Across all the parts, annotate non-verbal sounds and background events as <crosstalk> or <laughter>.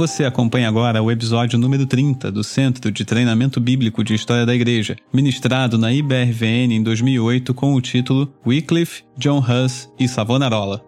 Você acompanha agora o episódio número 30 do Centro de Treinamento Bíblico de História da Igreja, ministrado na IBRVN em 2008 com o título Wycliffe, John Huss e Savonarola.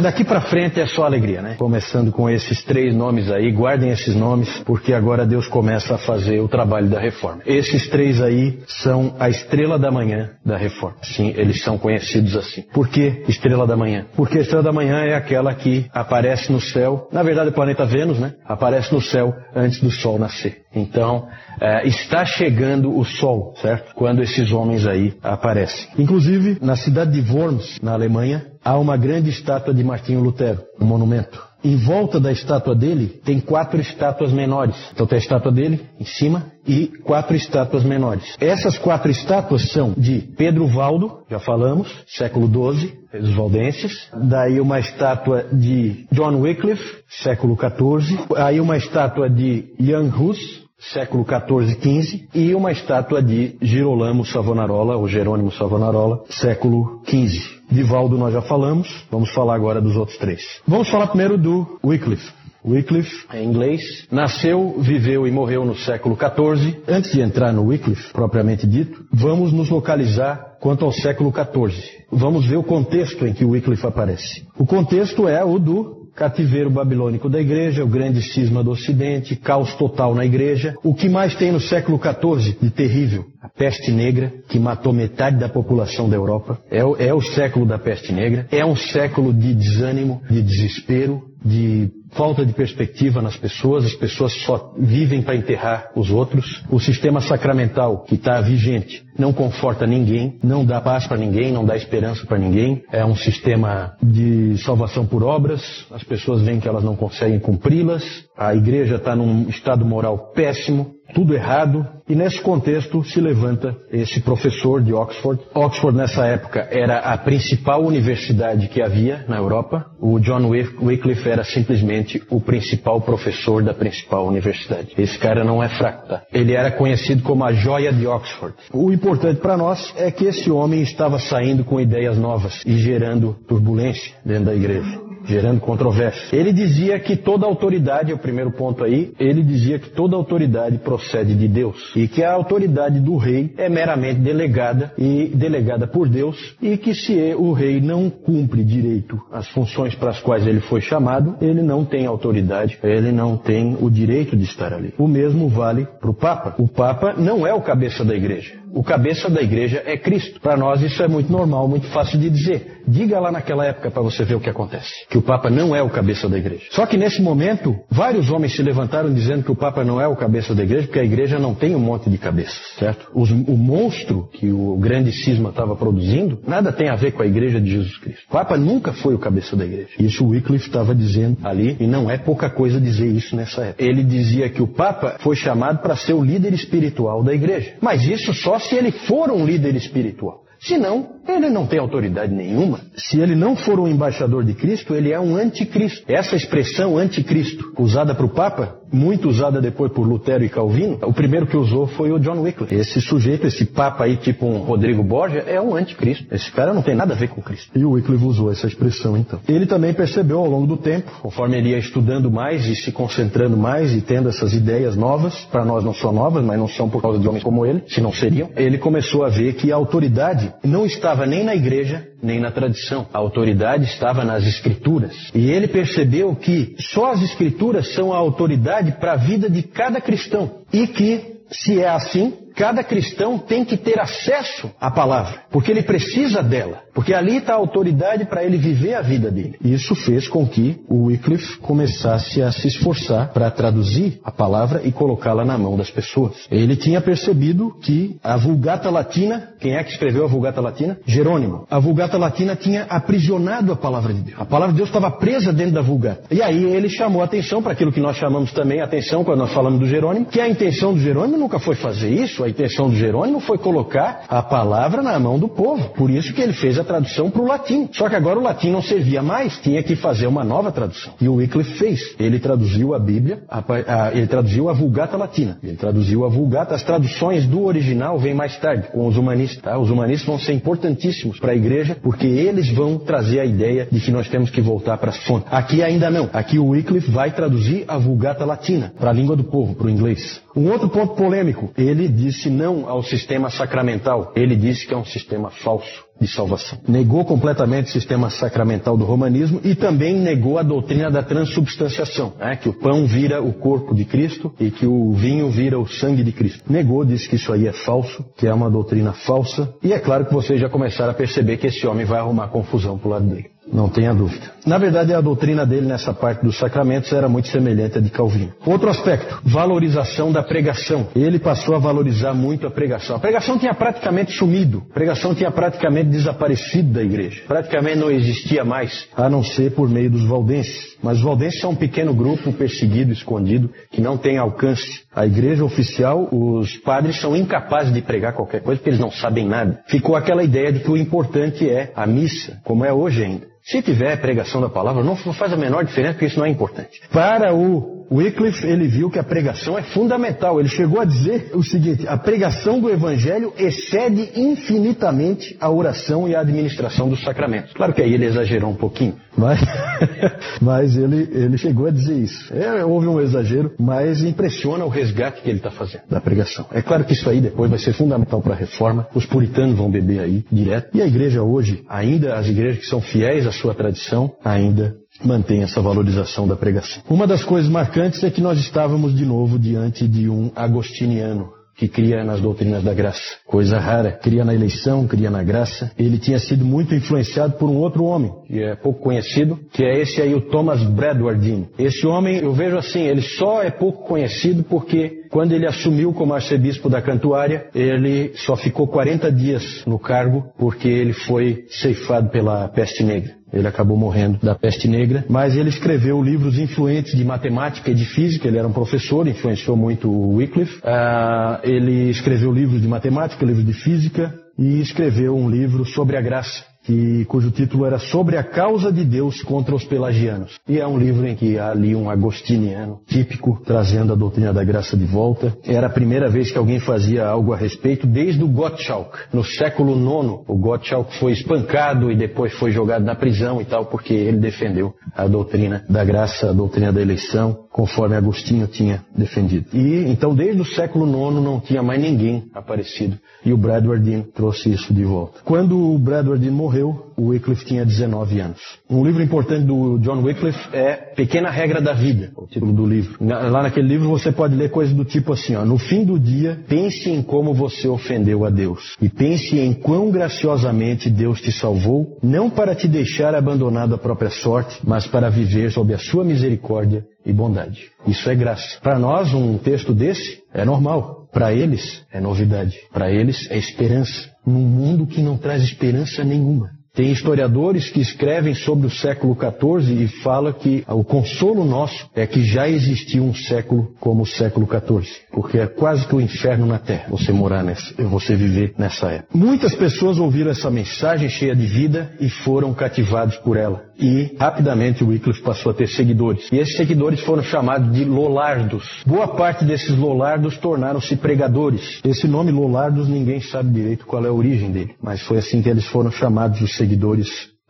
Daqui para frente é só alegria, né? Começando com esses três nomes aí, guardem esses nomes, porque agora Deus começa a fazer o trabalho da reforma. Esses três aí são a estrela da manhã da reforma. Sim, eles são conhecidos assim. Por que estrela da manhã? Porque a estrela da manhã é aquela que aparece no céu, na verdade o planeta Vênus, né? Aparece no céu antes do sol nascer. Então, é, está chegando o sol, certo? Quando esses homens aí aparecem. Inclusive, na cidade de Worms, na Alemanha, há uma grande estátua de Martinho Lutero, um monumento. Em volta da estátua dele tem quatro estátuas menores. Então tem a estátua dele em cima e quatro estátuas menores. Essas quatro estátuas são de Pedro Valdo, já falamos, século XII, os valdenses. Daí uma estátua de John Wycliffe, século XIV. Aí uma estátua de Jan Hus, século XIV e XV, e uma estátua de Girolamo Savonarola, ou Jerônimo Savonarola, século XV. De Valdo nós já falamos, vamos falar agora dos outros três. Vamos falar primeiro do Wycliffe. Wycliffe, em inglês, nasceu, viveu e morreu no século XIV. Antes de entrar no Wycliffe, propriamente dito, vamos nos localizar quanto ao século XIV. Vamos ver o contexto em que o Wycliffe aparece. O contexto é o do cativeiro babilônico da igreja, o grande cisma do ocidente, caos total na igreja. O que mais tem no século XIV de terrível? A peste negra, que matou metade da população da Europa. É o, é o século da peste negra. É um século de desânimo, de desespero, de falta de perspectiva nas pessoas, as pessoas só vivem para enterrar os outros. O sistema sacramental que está vigente não conforta ninguém, não dá paz para ninguém, não dá esperança para ninguém. É um sistema de salvação por obras, as pessoas veem que elas não conseguem cumpri-las, a igreja está num estado moral péssimo, tudo errado, e nesse contexto se levanta esse professor de Oxford. Oxford nessa época era a principal universidade que havia na Europa. O John Wycliffe era simplesmente o principal professor da principal universidade. Esse cara não é fraco, tá? Ele era conhecido como a joia de Oxford. O importante para nós é que esse homem estava saindo com ideias novas e gerando turbulência dentro da igreja gerando controvérsia. Ele dizia que toda autoridade, é o primeiro ponto aí, ele dizia que toda autoridade procede de Deus e que a autoridade do rei é meramente delegada e delegada por Deus e que se o rei não cumpre direito as funções para as quais ele foi chamado, ele não tem autoridade, ele não tem o direito de estar ali. O mesmo vale para o Papa. O Papa não é o cabeça da igreja. O cabeça da igreja é Cristo. Para nós isso é muito normal, muito fácil de dizer. Diga lá naquela época para você ver o que acontece. Que o Papa não é o cabeça da igreja. Só que nesse momento, vários homens se levantaram dizendo que o Papa não é o cabeça da igreja, porque a igreja não tem um monte de cabeças, certo? Os, o monstro que o grande cisma estava produzindo, nada tem a ver com a igreja de Jesus Cristo. O Papa nunca foi o cabeça da igreja. Isso o Wycliffe estava dizendo ali, e não é pouca coisa dizer isso nessa época. Ele dizia que o Papa foi chamado para ser o líder espiritual da igreja. Mas isso só se ele for um líder espiritual. Senão, ele não tem autoridade nenhuma. Se ele não for um embaixador de Cristo, ele é um anticristo. Essa expressão anticristo, usada para o Papa, muito usada depois por Lutero e Calvino, o primeiro que usou foi o John Wycliffe. Esse sujeito, esse Papa aí, tipo um Rodrigo Borgia, é um anticristo. Esse cara não tem nada a ver com Cristo. E o Wycliffe usou essa expressão então. Ele também percebeu ao longo do tempo, conforme ele ia estudando mais e se concentrando mais e tendo essas ideias novas, para nós não são novas, mas não são por causa de homens como ele, se não seriam, ele começou a ver que a autoridade não estava nem na igreja, nem na tradição. A autoridade estava nas escrituras. E ele percebeu que só as escrituras são a autoridade para a vida de cada cristão. E que, se é assim, cada cristão tem que ter acesso à palavra, porque ele precisa dela, porque ali está a autoridade para ele viver a vida dele. Isso fez com que o Wycliffe começasse a se esforçar para traduzir a palavra e colocá-la na mão das pessoas. Ele tinha percebido que a Vulgata Latina, quem é que escreveu a Vulgata Latina? Jerônimo. A Vulgata Latina tinha aprisionado a palavra de Deus. A palavra de Deus estava presa dentro da Vulgata. E aí ele chamou atenção para aquilo que nós chamamos também atenção quando nós falamos do Jerônimo, que a intenção do Jerônimo nunca foi fazer isso, a intenção do Jerônimo foi colocar a palavra na mão do povo. Por isso que ele fez a tradução para o latim. Só que agora o latim não servia mais, tinha que fazer uma nova tradução. E o Wycliffe fez. Ele traduziu a Bíblia, a, a, ele traduziu a Vulgata Latina. Ele traduziu a Vulgata. As traduções do original vêm mais tarde, com os humanistas. Tá? Os humanistas vão ser importantíssimos para a igreja, porque eles vão trazer a ideia de que nós temos que voltar para as fontes. Aqui ainda não. Aqui o Wycliffe vai traduzir a Vulgata Latina para a língua do povo, para o inglês. Um outro ponto polêmico, ele disse não ao sistema sacramental. Ele disse que é um sistema falso de salvação. Negou completamente o sistema sacramental do romanismo e também negou a doutrina da transubstanciação, né? que o pão vira o corpo de Cristo e que o vinho vira o sangue de Cristo. Negou, disse que isso aí é falso, que é uma doutrina falsa. E é claro que vocês já começaram a perceber que esse homem vai arrumar confusão pro lado dele. Não tenha dúvida. Na verdade, a doutrina dele nessa parte dos sacramentos era muito semelhante à de Calvino. Outro aspecto, valorização da pregação. Ele passou a valorizar muito a pregação. A pregação tinha praticamente sumido. A pregação tinha praticamente desaparecido da igreja. Praticamente não existia mais, a não ser por meio dos valdenses. Mas os valdenses são um pequeno grupo perseguido, escondido, que não tem alcance. A igreja oficial, os padres são incapazes de pregar qualquer coisa porque eles não sabem nada. Ficou aquela ideia de que o importante é a missa, como é hoje ainda. Se tiver pregação da palavra, não faz a menor diferença, porque isso não é importante. Para o Wycliffe, ele viu que a pregação é fundamental. Ele chegou a dizer o seguinte: a pregação do evangelho excede infinitamente a oração e a administração dos sacramentos. Claro que aí ele exagerou um pouquinho, mas, <laughs> mas ele, ele chegou a dizer isso. É, houve um exagero, mas impressiona o resgate que ele está fazendo da pregação. É claro que isso aí depois vai ser fundamental para a reforma. Os puritanos vão beber aí direto. E a igreja hoje, ainda as igrejas que são fiéis à sua tradição, ainda mantém essa valorização da pregação. Uma das coisas marcantes é que nós estávamos de novo diante de um agostiniano que cria nas doutrinas da graça. Coisa rara. Cria na eleição, cria na graça. Ele tinha sido muito influenciado por um outro homem, que é pouco conhecido, que é esse aí, o Thomas Bradwardine. Esse homem, eu vejo assim, ele só é pouco conhecido porque quando ele assumiu como arcebispo da Cantuária, ele só ficou 40 dias no cargo porque ele foi ceifado pela peste negra. Ele acabou morrendo da peste negra, mas ele escreveu livros influentes de matemática e de física. Ele era um professor, influenciou muito o Wycliffe. Uh, ele escreveu livros de matemática, livros de física e escreveu um livro sobre a graça que, cujo título era Sobre a Causa de Deus contra os Pelagianos. E é um livro em que há ali um agostiniano típico, trazendo a doutrina da graça de volta. Era a primeira vez que alguém fazia algo a respeito, desde o Gottschalk. No século IX, o Gottschalk foi espancado e depois foi jogado na prisão e tal, porque ele defendeu a doutrina da graça, a doutrina da eleição, conforme Agostinho tinha defendido. E então, desde o século IX, não tinha mais ninguém aparecido. E o Bradwardine trouxe isso de volta. Quando o Bradwardine morreu, o Wycliffe tinha 19 anos. Um livro importante do John Wycliffe é Pequena Regra da Vida, o título do livro. Lá naquele livro você pode ler coisas do tipo assim, ó, no fim do dia, pense em como você ofendeu a Deus e pense em quão graciosamente Deus te salvou, não para te deixar abandonado à própria sorte, mas para viver sob a sua misericórdia e bondade. Isso é graça. Para nós, um texto desse é normal. Para eles, é novidade. Para eles, é esperança. Num mundo que não traz esperança nenhuma. Tem historiadores que escrevem sobre o século XIV e falam que o consolo nosso é que já existiu um século como o século XIV, porque é quase que o inferno na Terra você morar nessa, você viver nessa época. Muitas pessoas ouviram essa mensagem cheia de vida e foram cativados por ela. E rapidamente o Wycliffe passou a ter seguidores. E esses seguidores foram chamados de Lolardos. Boa parte desses Lolardos tornaram-se pregadores. Esse nome Lolardos ninguém sabe direito qual é a origem dele, mas foi assim que eles foram chamados os seguidores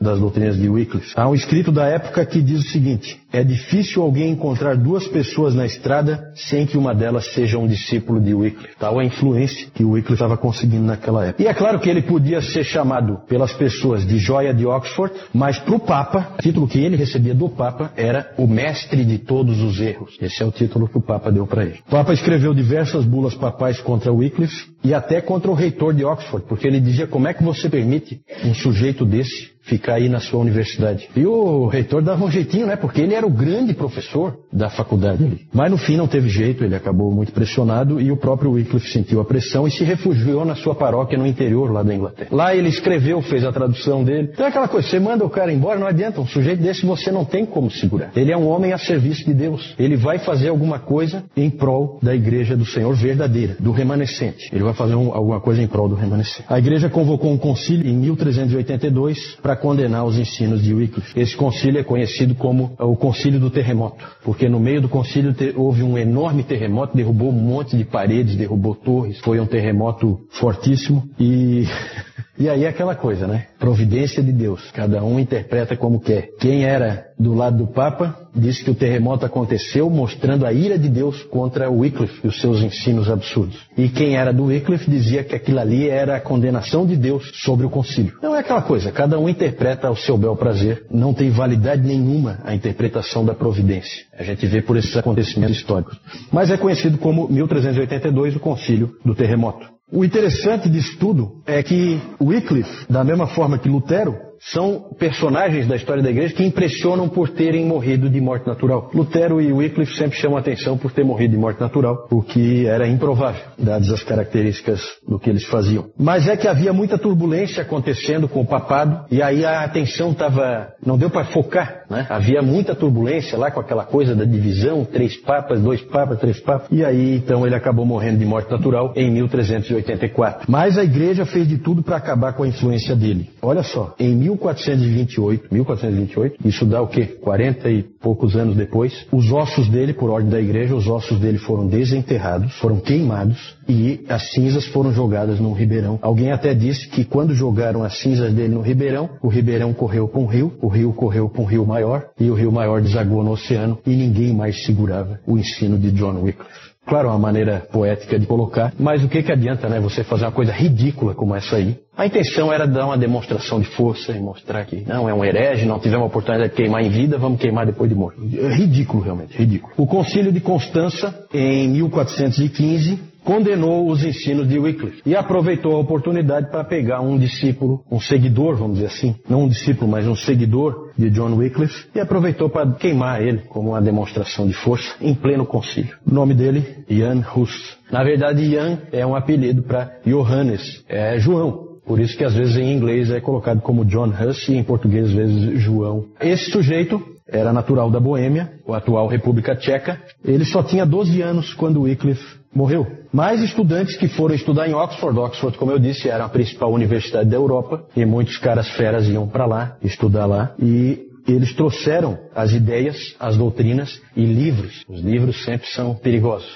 das doutrinas de Wycliffe. Há um escrito da época que diz o seguinte: é difícil alguém encontrar duas pessoas na estrada sem que uma delas seja um discípulo de Wycliffe. Tal a influência que Wycliffe estava conseguindo naquela época. E é claro que ele podia ser chamado pelas pessoas de joia de Oxford, mas para o Papa, o título que ele recebia do Papa era o mestre de todos os erros. Esse é o título que o Papa deu para ele. O Papa escreveu diversas bulas papais contra Wycliffe e até contra o reitor de Oxford, porque ele dizia como é que você permite um sujeito desse ficar aí na sua universidade. E o reitor dava um jeitinho, né? Porque ele era o grande professor da faculdade ali. Mas no fim não teve jeito, ele acabou muito pressionado e o próprio Wycliffe sentiu a pressão e se refugiou na sua paróquia no interior lá da Inglaterra. Lá ele escreveu, fez a tradução dele. Então é aquela coisa, você manda o cara embora, não adianta. Um sujeito desse você não tem como segurar. Ele é um homem a serviço de Deus. Ele vai fazer alguma coisa em prol da igreja do Senhor verdadeira, do remanescente. Ele vai fazer um, alguma coisa em prol do remanescente. A igreja convocou um concílio em 1382 para condenar os ensinos de Wycliffe. Esse concílio é conhecido como o concílio do terremoto, porque no meio do concílio houve um enorme terremoto, derrubou um monte de paredes, derrubou torres. Foi um terremoto fortíssimo e <laughs> E aí é aquela coisa, né? Providência de Deus. Cada um interpreta como quer. Quem era do lado do Papa disse que o terremoto aconteceu mostrando a ira de Deus contra Wycliffe e os seus ensinos absurdos. E quem era do Wycliffe dizia que aquilo ali era a condenação de Deus sobre o concílio. Não é aquela coisa. Cada um interpreta ao seu bel prazer. Não tem validade nenhuma a interpretação da providência. A gente vê por esses acontecimentos históricos. Mas é conhecido como 1382 o concílio do terremoto. O interessante disso tudo é que Wycliffe, da mesma forma que Lutero, são personagens da história da igreja que impressionam por terem morrido de morte natural. Lutero e Wycliffe sempre chamam atenção por ter morrido de morte natural, o que era improvável, dadas as características do que eles faziam. Mas é que havia muita turbulência acontecendo com o papado, e aí a atenção estava. não deu para focar, né? Havia muita turbulência lá com aquela coisa da divisão, três papas, dois papas, três papas, e aí então ele acabou morrendo de morte natural em 1384. Mas a igreja fez de tudo para acabar com a influência dele. Olha só, em 1428, 1428, isso dá o quê? 40 e poucos anos depois, os ossos dele, por ordem da igreja, os ossos dele foram desenterrados, foram queimados e as cinzas foram jogadas num ribeirão. Alguém até disse que quando jogaram as cinzas dele no ribeirão, o ribeirão correu para um rio, o rio correu para um rio maior e o rio maior desagou no oceano e ninguém mais segurava o ensino de John Wycliffe. Claro, uma maneira poética de colocar, mas o que, que adianta, né, você fazer uma coisa ridícula como essa aí? A intenção era dar uma demonstração de força e mostrar que não é um herege, não tivemos a oportunidade de queimar em vida, vamos queimar depois de morto. É ridículo, realmente, ridículo. O Concílio de Constança, em 1415, condenou os ensinos de Wycliffe e aproveitou a oportunidade para pegar um discípulo, um seguidor, vamos dizer assim, não um discípulo, mas um seguidor de John Wycliffe e aproveitou para queimar ele como uma demonstração de força em pleno concílio. O nome dele, Jan Hus. Na verdade, Jan é um apelido para Johannes, é João. Por isso que às vezes em inglês é colocado como John Huss e em português às vezes João. Esse sujeito era natural da Boêmia, a atual República Tcheca. Ele só tinha 12 anos quando Wycliffe morreu. Mais estudantes que foram estudar em Oxford. Oxford, como eu disse, era a principal universidade da Europa e muitos caras feras iam para lá estudar lá e eles trouxeram as ideias, as doutrinas e livros. Os livros sempre são perigosos.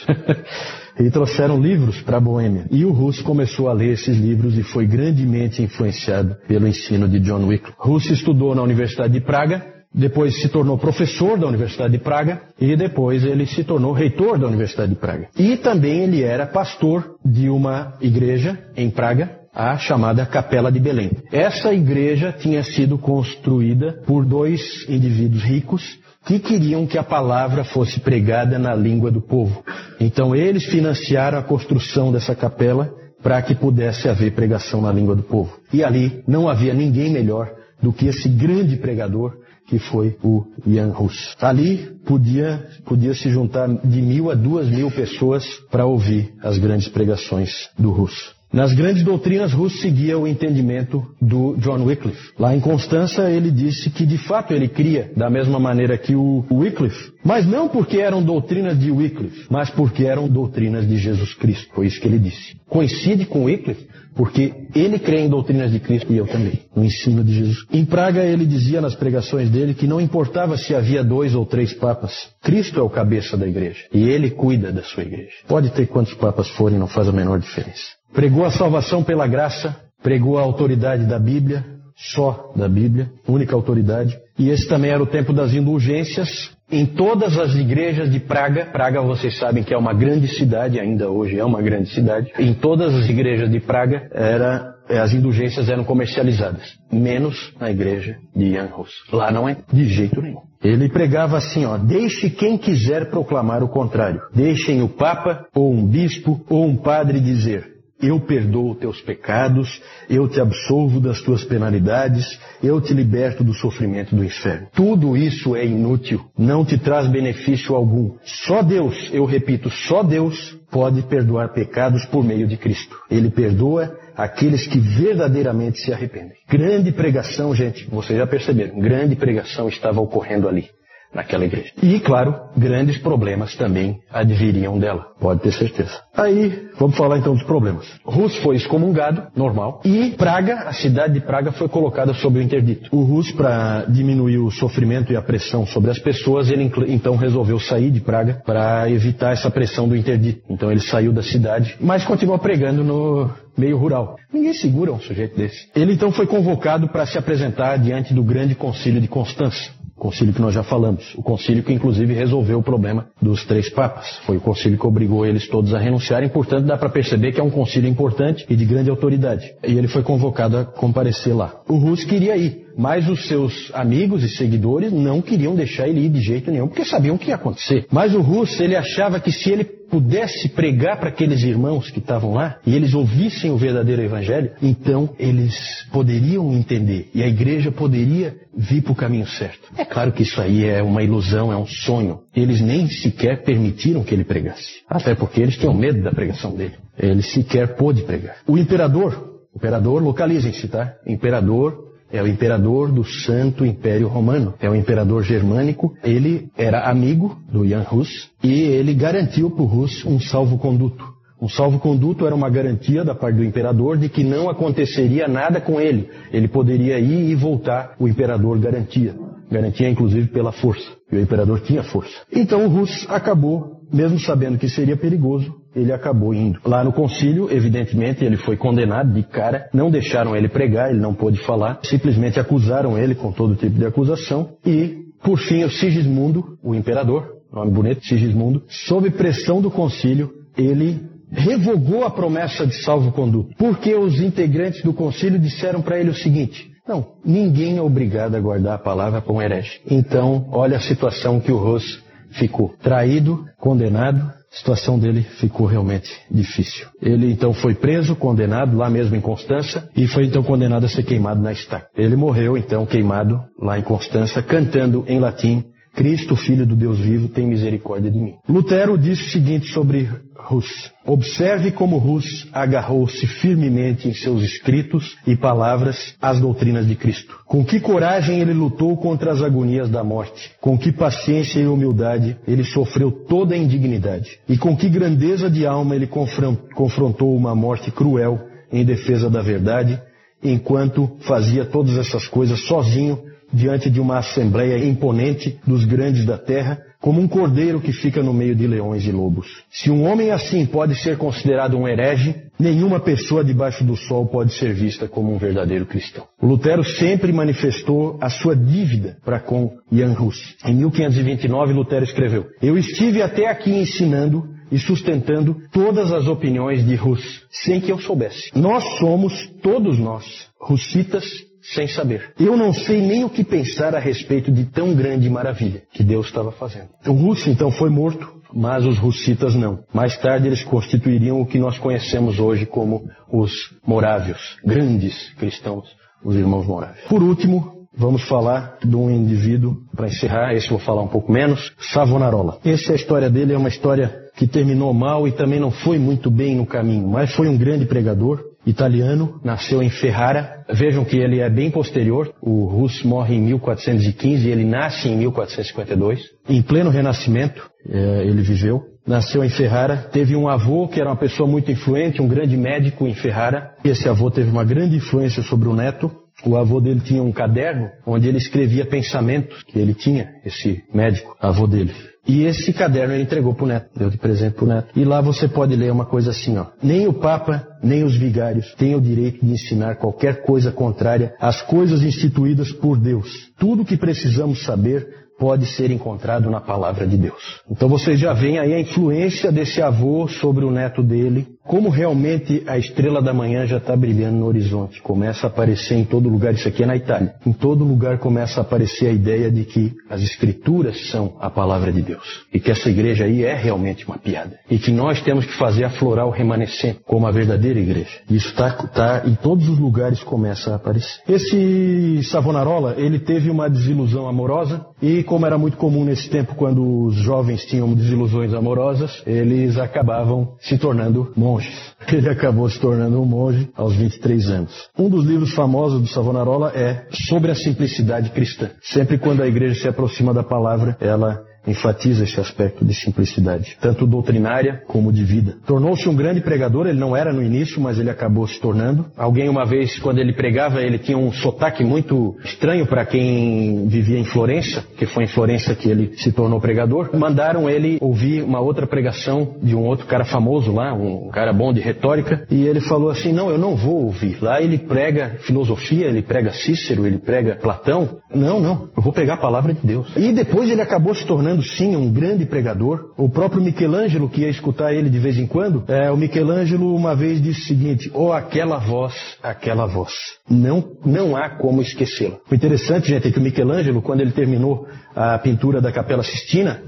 <laughs> e trouxeram livros para a Boêmia. E o Russo começou a ler esses livros e foi grandemente influenciado pelo ensino de John Wycliffe. Russo estudou na Universidade de Praga depois se tornou professor da Universidade de Praga e depois ele se tornou reitor da Universidade de Praga. E também ele era pastor de uma igreja em Praga, a chamada Capela de Belém. Essa igreja tinha sido construída por dois indivíduos ricos que queriam que a palavra fosse pregada na língua do povo. Então eles financiaram a construção dessa capela para que pudesse haver pregação na língua do povo. E ali não havia ninguém melhor do que esse grande pregador que foi o Jan Hus. Ali podia, podia se juntar de mil a duas mil pessoas para ouvir as grandes pregações do Hus. Nas grandes doutrinas, Hus seguia o entendimento do John Wycliffe. Lá em Constança, ele disse que de fato ele cria da mesma maneira que o Wycliffe, mas não porque eram doutrinas de Wycliffe, mas porque eram doutrinas de Jesus Cristo. Foi isso que ele disse. Coincide com Wycliffe porque ele crê em doutrinas de Cristo e eu também, no ensino de Jesus. Em Praga, ele dizia nas pregações dele que não importava se havia dois ou três papas, Cristo é o cabeça da igreja e ele cuida da sua igreja. Pode ter quantos papas forem, não faz a menor diferença. Pregou a salvação pela graça, pregou a autoridade da Bíblia, só da Bíblia, única autoridade. E esse também era o tempo das indulgências, em todas as igrejas de Praga, Praga vocês sabem que é uma grande cidade, ainda hoje é uma grande cidade, em todas as igrejas de Praga era, eh, as indulgências eram comercializadas, menos na igreja de Jan Hus. Lá não é de jeito nenhum. Ele pregava assim, ó, deixe quem quiser proclamar o contrário. Deixem o Papa, ou um bispo, ou um padre dizer, eu perdoo teus pecados, eu te absolvo das tuas penalidades, eu te liberto do sofrimento do inferno. Tudo isso é inútil, não te traz benefício algum. Só Deus, eu repito, só Deus pode perdoar pecados por meio de Cristo. Ele perdoa aqueles que verdadeiramente se arrependem. Grande pregação, gente, vocês já perceberam, grande pregação estava ocorrendo ali naquela igreja. E, claro, grandes problemas também adviriam dela, pode ter certeza. Aí, vamos falar então dos problemas. Rus foi excomungado, normal, e Praga, a cidade de Praga, foi colocada sob o interdito. O Rus, para diminuir o sofrimento e a pressão sobre as pessoas, ele então resolveu sair de Praga para evitar essa pressão do interdito. Então ele saiu da cidade, mas continua pregando no, meio rural. Ninguém segura um sujeito desse. Ele então foi convocado para se apresentar diante do grande concílio de Constança concílio que nós já falamos. O concílio que, inclusive, resolveu o problema dos três papas. Foi o concílio que obrigou eles todos a renunciarem, portanto, dá para perceber que é um concílio importante e de grande autoridade. E ele foi convocado a comparecer lá. O Rus queria ir, mas os seus amigos e seguidores não queriam deixar ele ir de jeito nenhum, porque sabiam o que ia acontecer. Mas o Rus, ele achava que se ele pudesse pregar para aqueles irmãos que estavam lá e eles ouvissem o verdadeiro evangelho, então eles poderiam entender e a igreja poderia vir para o caminho certo. É claro que isso aí é uma ilusão, é um sonho. Eles nem sequer permitiram que ele pregasse. Até porque eles tinham medo da pregação dele. Ele sequer pôde pregar. O imperador, imperador, localizem-se, tá? Imperador é o imperador do Santo Império Romano, é o imperador germânico. Ele era amigo do Jan Hus e ele garantiu para o Hus um salvo-conduto. Um salvo-conduto era uma garantia da parte do imperador de que não aconteceria nada com ele. Ele poderia ir e voltar, o imperador garantia. Garantia, inclusive, pela força. E o imperador tinha força. Então o Rus acabou, mesmo sabendo que seria perigoso, ele acabou indo. Lá no concílio, evidentemente, ele foi condenado de cara, não deixaram ele pregar, ele não pôde falar, simplesmente acusaram ele com todo tipo de acusação e, por fim, o Sigismundo, o imperador, nome bonito, Sigismundo, sob pressão do concílio, ele revogou a promessa de salvo-conduto, porque os integrantes do concílio disseram para ele o seguinte: não, ninguém é obrigado a guardar a palavra para um herege. Então, olha a situação que o Ross ficou: traído, condenado, a situação dele ficou realmente difícil. Ele então foi preso, condenado lá mesmo em Constança e foi então condenado a ser queimado na estaca. Ele morreu então queimado lá em Constança, cantando em latim Cristo, Filho do Deus vivo, tem misericórdia de mim. Lutero disse o seguinte sobre Hus. Observe como Hus agarrou-se firmemente em seus escritos e palavras às doutrinas de Cristo. Com que coragem ele lutou contra as agonias da morte. Com que paciência e humildade ele sofreu toda a indignidade. E com que grandeza de alma ele confrontou uma morte cruel em defesa da verdade, enquanto fazia todas essas coisas sozinho diante de uma assembleia imponente dos grandes da terra, como um cordeiro que fica no meio de leões e lobos. Se um homem assim pode ser considerado um herege, nenhuma pessoa debaixo do sol pode ser vista como um verdadeiro cristão. Lutero sempre manifestou a sua dívida para com Jan Hus. Em 1529, Lutero escreveu: Eu estive até aqui ensinando e sustentando todas as opiniões de Hus, sem que eu soubesse. Nós somos, todos nós, russitas sem saber. Eu não sei nem o que pensar a respeito de tão grande maravilha que Deus estava fazendo. O russo então foi morto, mas os russitas não. Mais tarde eles constituiriam o que nós conhecemos hoje como os morávios, grandes cristãos, os irmãos morávios. Por último, Vamos falar de um indivíduo, para encerrar, esse vou falar um pouco menos, Savonarola. Essa é a história dele, é uma história que terminou mal e também não foi muito bem no caminho, mas foi um grande pregador, italiano, nasceu em Ferrara. Vejam que ele é bem posterior. O Rus morre em 1415 e ele nasce em 1452. Em pleno renascimento, é, ele viveu. Nasceu em Ferrara, teve um avô que era uma pessoa muito influente, um grande médico em Ferrara. Esse avô teve uma grande influência sobre o neto. O avô dele tinha um caderno onde ele escrevia pensamentos que ele tinha, esse médico, avô dele. E esse caderno ele entregou para o neto, deu de presente para o neto. E lá você pode ler uma coisa assim, ó. Nem o Papa, nem os vigários têm o direito de ensinar qualquer coisa contrária às coisas instituídas por Deus. Tudo que precisamos saber pode ser encontrado na palavra de Deus. Então vocês já veem aí a influência desse avô sobre o neto dele como realmente a estrela da manhã já está brilhando no horizonte. Começa a aparecer em todo lugar, isso aqui é na Itália. Em todo lugar começa a aparecer a ideia de que as escrituras são a palavra de Deus. E que essa igreja aí é realmente uma piada. E que nós temos que fazer aflorar o remanescente como a verdadeira igreja. Isso está tá, em todos os lugares começa a aparecer. Esse Savonarola, ele teve uma desilusão amorosa e como era muito comum nesse tempo quando os jovens tinham desilusões amorosas, eles acabavam se tornando <laughs> Ele acabou se tornando um monge aos 23 anos. Um dos livros famosos do Savonarola é Sobre a Simplicidade Cristã. Sempre quando a igreja se aproxima da palavra, ela enfatiza esse aspecto de simplicidade, tanto doutrinária como de vida. Tornou-se um grande pregador, ele não era no início, mas ele acabou se tornando. Alguém uma vez, quando ele pregava, ele tinha um sotaque muito estranho para quem vivia em Florença, que foi em Florença que ele se tornou pregador. Mandaram ele ouvir uma outra pregação de um outro cara famoso lá, um cara bom de retórica, e ele falou assim: "Não, eu não vou ouvir. Lá ele prega filosofia, ele prega Cícero, ele prega Platão. Não, não, eu vou pregar a palavra de Deus". E depois ele acabou se tornando tornando sim um grande pregador. O próprio Michelangelo, que ia escutar ele de vez em quando, é, o Michelangelo uma vez disse o seguinte: oh, aquela voz, aquela voz. Não, não há como esquecê-la. O interessante, gente, é que o Michelangelo, quando ele terminou a pintura da Capela Sistina,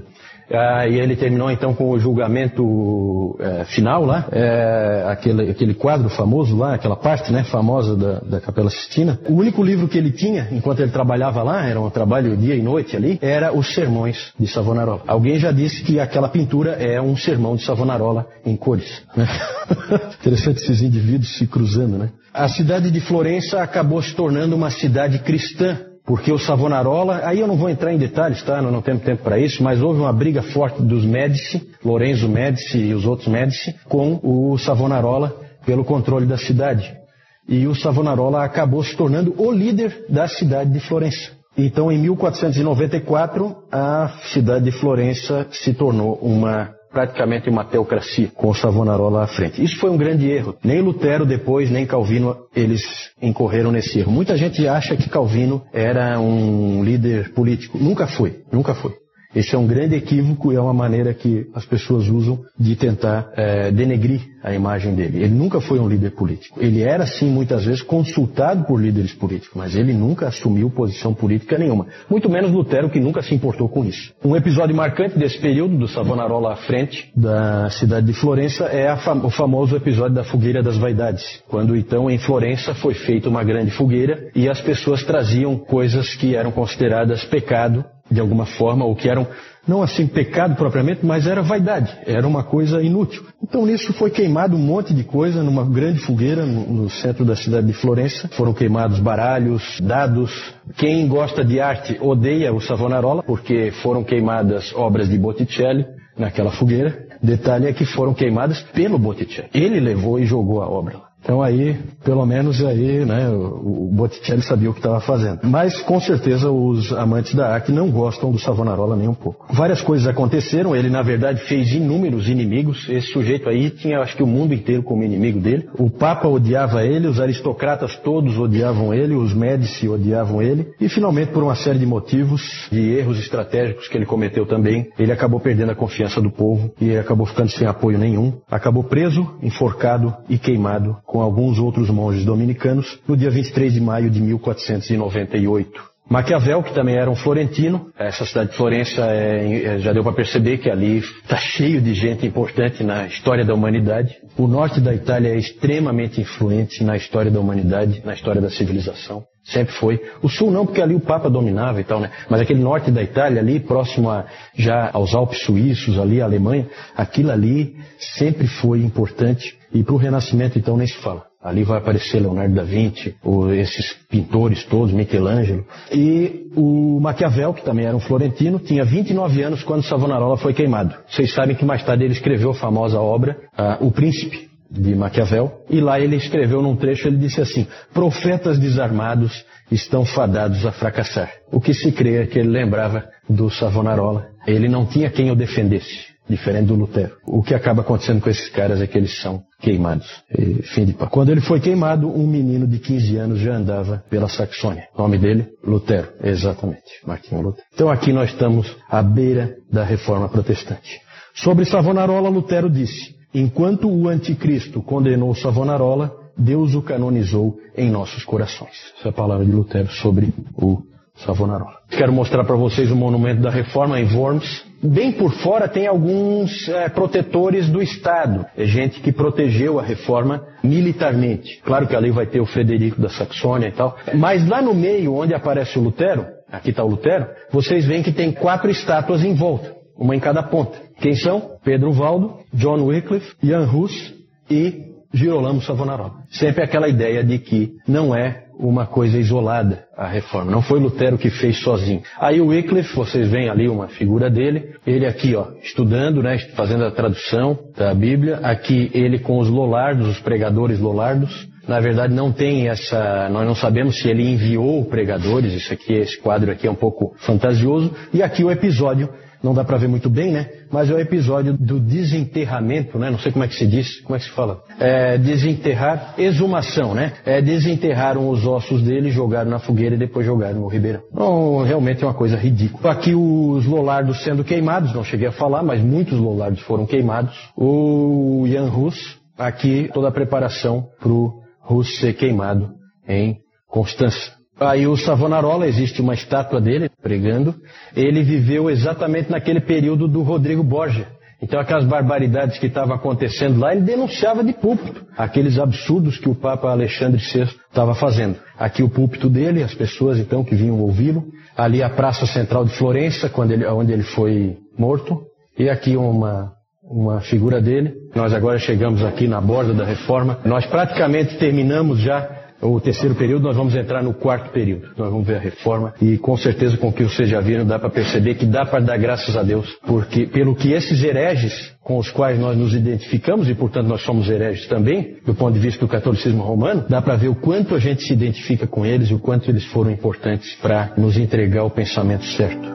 ah, e ele terminou então com o julgamento é, final lá, é, aquele, aquele quadro famoso lá, aquela parte né, famosa da, da Capela Sistina. O único livro que ele tinha, enquanto ele trabalhava lá, era um trabalho dia e noite ali, era os sermões de Savonarola. Alguém já disse que aquela pintura é um sermão de Savonarola em cores. Né? <laughs> Interessante esses indivíduos se cruzando, né? A cidade de Florença acabou se tornando uma cidade cristã porque o Savonarola, aí eu não vou entrar em detalhes, tá? Não, não tempo para isso, mas houve uma briga forte dos Médici, Lorenzo Médici e os outros Médici, com o Savonarola pelo controle da cidade. E o Savonarola acabou se tornando o líder da cidade de Florença. Então, em 1494, a cidade de Florença se tornou uma praticamente uma teocracia, com Savonarola à frente. Isso foi um grande erro. Nem Lutero depois, nem Calvino, eles incorreram nesse erro. Muita gente acha que Calvino era um líder político. Nunca foi, nunca foi. Esse é um grande equívoco e é uma maneira que as pessoas usam de tentar é, denegrir a imagem dele. Ele nunca foi um líder político. Ele era, sim, muitas vezes consultado por líderes políticos, mas ele nunca assumiu posição política nenhuma. Muito menos Lutero, que nunca se importou com isso. Um episódio marcante desse período, do Savonarola à frente da cidade de Florença, é fam o famoso episódio da Fogueira das Vaidades. Quando, então, em Florença foi feita uma grande fogueira e as pessoas traziam coisas que eram consideradas pecado de alguma forma, ou que eram, não assim pecado propriamente, mas era vaidade, era uma coisa inútil. Então nisso foi queimado um monte de coisa numa grande fogueira no, no centro da cidade de Florença. Foram queimados baralhos, dados. Quem gosta de arte odeia o Savonarola, porque foram queimadas obras de Botticelli naquela fogueira. Detalhe é que foram queimadas pelo Botticelli. Ele levou e jogou a obra lá. Então aí, pelo menos aí, né, o Botticelli sabia o que estava fazendo. Mas com certeza os amantes da arte não gostam do Savonarola nem um pouco. Várias coisas aconteceram, ele na verdade fez inúmeros inimigos. Esse sujeito aí tinha acho que o mundo inteiro como inimigo dele. O Papa odiava ele, os aristocratas todos odiavam ele, os Médici odiavam ele. E finalmente, por uma série de motivos, de erros estratégicos que ele cometeu também, ele acabou perdendo a confiança do povo e acabou ficando sem apoio nenhum. Acabou preso, enforcado e queimado com alguns outros monges dominicanos no dia 23 de maio de 1498. Maquiavel, que também era um florentino, essa cidade de Florença é, é, já deu para perceber que ali está cheio de gente importante na história da humanidade. O norte da Itália é extremamente influente na história da humanidade, na história da civilização. Sempre foi. O sul não, porque ali o Papa dominava e tal, né? Mas aquele norte da Itália, ali próximo a, já aos Alpes suíços, ali a Alemanha, aquilo ali sempre foi importante. E para o Renascimento, então, nem se fala. Ali vai aparecer Leonardo da Vinci, ou esses pintores todos, Michelangelo. E o Maquiavel, que também era um florentino, tinha 29 anos quando Savonarola foi queimado. Vocês sabem que mais tarde ele escreveu a famosa obra, uh, O Príncipe, de Maquiavel, e lá ele escreveu num trecho, ele disse assim: Profetas desarmados estão fadados a fracassar. O que se crê é que ele lembrava do Savonarola. Ele não tinha quem o defendesse, diferente do Lutero. O que acaba acontecendo com esses caras é que eles são queimados. E, fim de papo. Quando ele foi queimado, um menino de 15 anos já andava pela Saxônia. Nome dele? Lutero. Exatamente. Martinho Lutero. Então aqui nós estamos à beira da reforma protestante. Sobre Savonarola, Lutero disse: enquanto o anticristo condenou Savonarola, Deus o canonizou em nossos corações. Essa é a palavra de Lutero sobre o Savonarola. Quero mostrar para vocês o monumento da Reforma em Worms. Bem por fora tem alguns é, protetores do Estado, é gente que protegeu a Reforma militarmente. Claro que ali vai ter o Frederico da Saxônia e tal. Mas lá no meio, onde aparece o Lutero, aqui está o Lutero, vocês veem que tem quatro estátuas em volta, uma em cada ponta. Quem são? Pedro Valdo, John Wycliffe, Jan Hus e Girolamo Savonarola. Sempre aquela ideia de que não é uma coisa isolada a reforma. Não foi Lutero que fez sozinho. Aí o Wycliffe, vocês veem ali uma figura dele, ele aqui, ó, estudando, né, fazendo a tradução da Bíblia, aqui ele com os lolardos, os pregadores lolardos. Na verdade não tem essa, nós não sabemos se ele enviou pregadores, isso aqui, esse quadro aqui é um pouco fantasioso, e aqui o episódio não dá para ver muito bem, né? Mas é o episódio do desenterramento, né? Não sei como é que se diz, como é que se fala? É, desenterrar, exumação, né? É, desenterraram os ossos dele, jogaram na fogueira e depois jogaram no ribeirão. Então, realmente é uma coisa ridícula. Aqui os lolardos sendo queimados, não cheguei a falar, mas muitos lolardos foram queimados. O Jan Hus, aqui toda a preparação para o Hus ser queimado em Constança. Aí o Savonarola, existe uma estátua dele pregando. Ele viveu exatamente naquele período do Rodrigo Borgia. Então aquelas barbaridades que estavam acontecendo lá, ele denunciava de púlpito. Aqueles absurdos que o Papa Alexandre VI estava fazendo. Aqui o púlpito dele, as pessoas então que vinham ouvi-lo. Ali a Praça Central de Florença, quando ele, onde ele foi morto. E aqui uma, uma figura dele. Nós agora chegamos aqui na borda da reforma. Nós praticamente terminamos já o terceiro período, nós vamos entrar no quarto período. Nós vamos ver a reforma e com certeza com o que vocês já viram dá para perceber que dá para dar graças a Deus, porque pelo que esses hereges com os quais nós nos identificamos e portanto nós somos hereges também, do ponto de vista do catolicismo romano, dá para ver o quanto a gente se identifica com eles e o quanto eles foram importantes para nos entregar o pensamento certo.